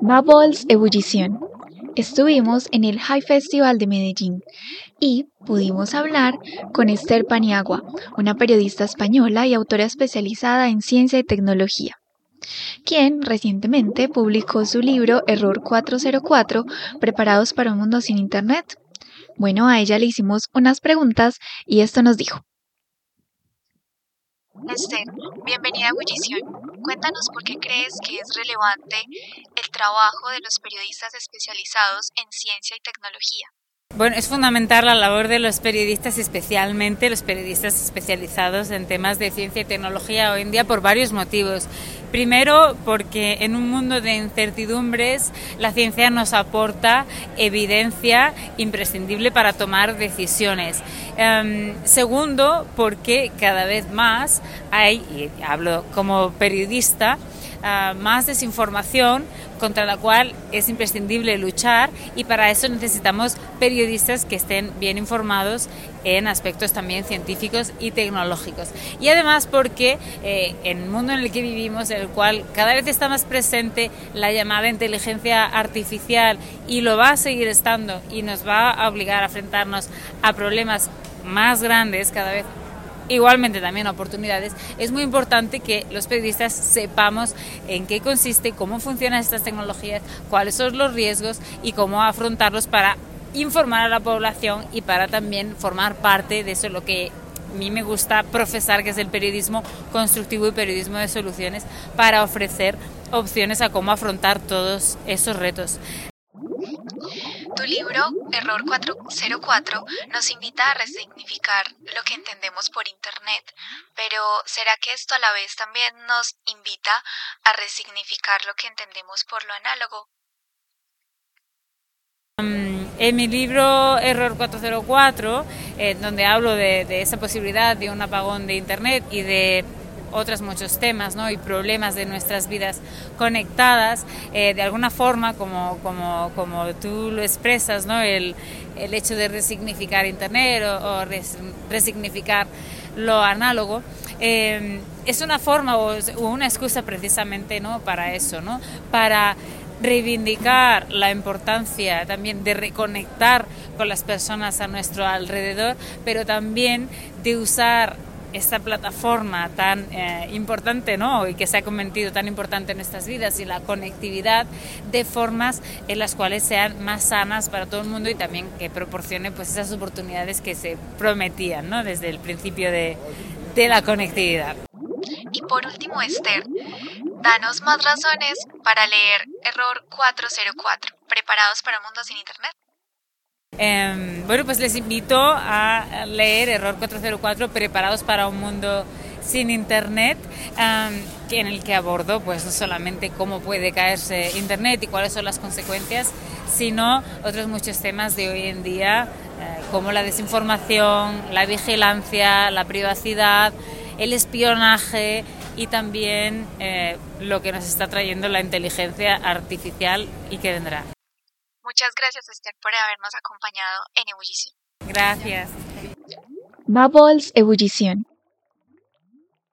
Bubbles Ebullición. Estuvimos en el High Festival de Medellín y pudimos hablar con Esther Paniagua, una periodista española y autora especializada en ciencia y tecnología, quien recientemente publicó su libro Error 404, Preparados para un mundo sin Internet. Bueno, a ella le hicimos unas preguntas y esto nos dijo. Esther, bienvenida a Ebullición. Cuéntanos por qué crees que es relevante el trabajo de los periodistas especializados en ciencia y tecnología. Bueno, es fundamental la labor de los periodistas, especialmente los periodistas especializados en temas de ciencia y tecnología hoy en día por varios motivos. Primero, porque en un mundo de incertidumbres la ciencia nos aporta evidencia imprescindible para tomar decisiones. Em, segundo, porque cada vez más hay, y hablo como periodista, más desinformación contra la cual es imprescindible luchar y para eso necesitamos periodistas que estén bien informados en aspectos también científicos y tecnológicos. Y además porque eh, en el mundo en el que vivimos, el cual cada vez está más presente la llamada inteligencia artificial y lo va a seguir estando y nos va a obligar a enfrentarnos a problemas más grandes cada vez igualmente también oportunidades, es muy importante que los periodistas sepamos en qué consiste, cómo funcionan estas tecnologías, cuáles son los riesgos y cómo afrontarlos para informar a la población y para también formar parte de eso lo que a mí me gusta profesar, que es el periodismo constructivo y periodismo de soluciones, para ofrecer opciones a cómo afrontar todos esos retos. Tu libro, Error 404, nos invita a resignificar lo que entendemos por Internet, pero ¿será que esto a la vez también nos invita a resignificar lo que entendemos por lo análogo? Mm, en mi libro Error 404, eh, donde hablo de, esa posibilidad de un apagón de Internet y de otros muchos temas ¿no? y problemas de nuestras vidas conectadas, eh, de alguna forma, como, como, como tú lo expresas, ¿no? el, el hecho de resignificar Internet o, resignificar lo análogo, eh, es una forma o, una excusa precisamente ¿no? para eso, ¿no? para reivindicar la importancia también de reconectar con las personas a nuestro alrededor, pero también de usar esta plataforma tan eh, importante ¿no? y que se ha convertido tan importante en nuestras vidas y la conectividad de formas en las cuales sean más sanas para todo el mundo y también que proporcione pues esas oportunidades que se prometían ¿no? desde el principio de, de la conectividad. Y por último, Esther, danos más razones para leer Error 404, preparados para un mundo sin Internet. Em, bueno, pues les invito a leer Error 404, Preparados para un mundo sin Internet, em, en el que abordo pues no solamente cómo puede caerse Internet y cuáles son las consecuencias, sino otros muchos temas de hoy en día, eh, como la desinformación, la vigilancia, la privacidad, el espionaje y también eh, lo que nos está trayendo la inteligencia artificial y que vendrá. Muchas gracias, Esther, por habernos acompañado en Ebullición. Gracias. Bubbles Ebullición.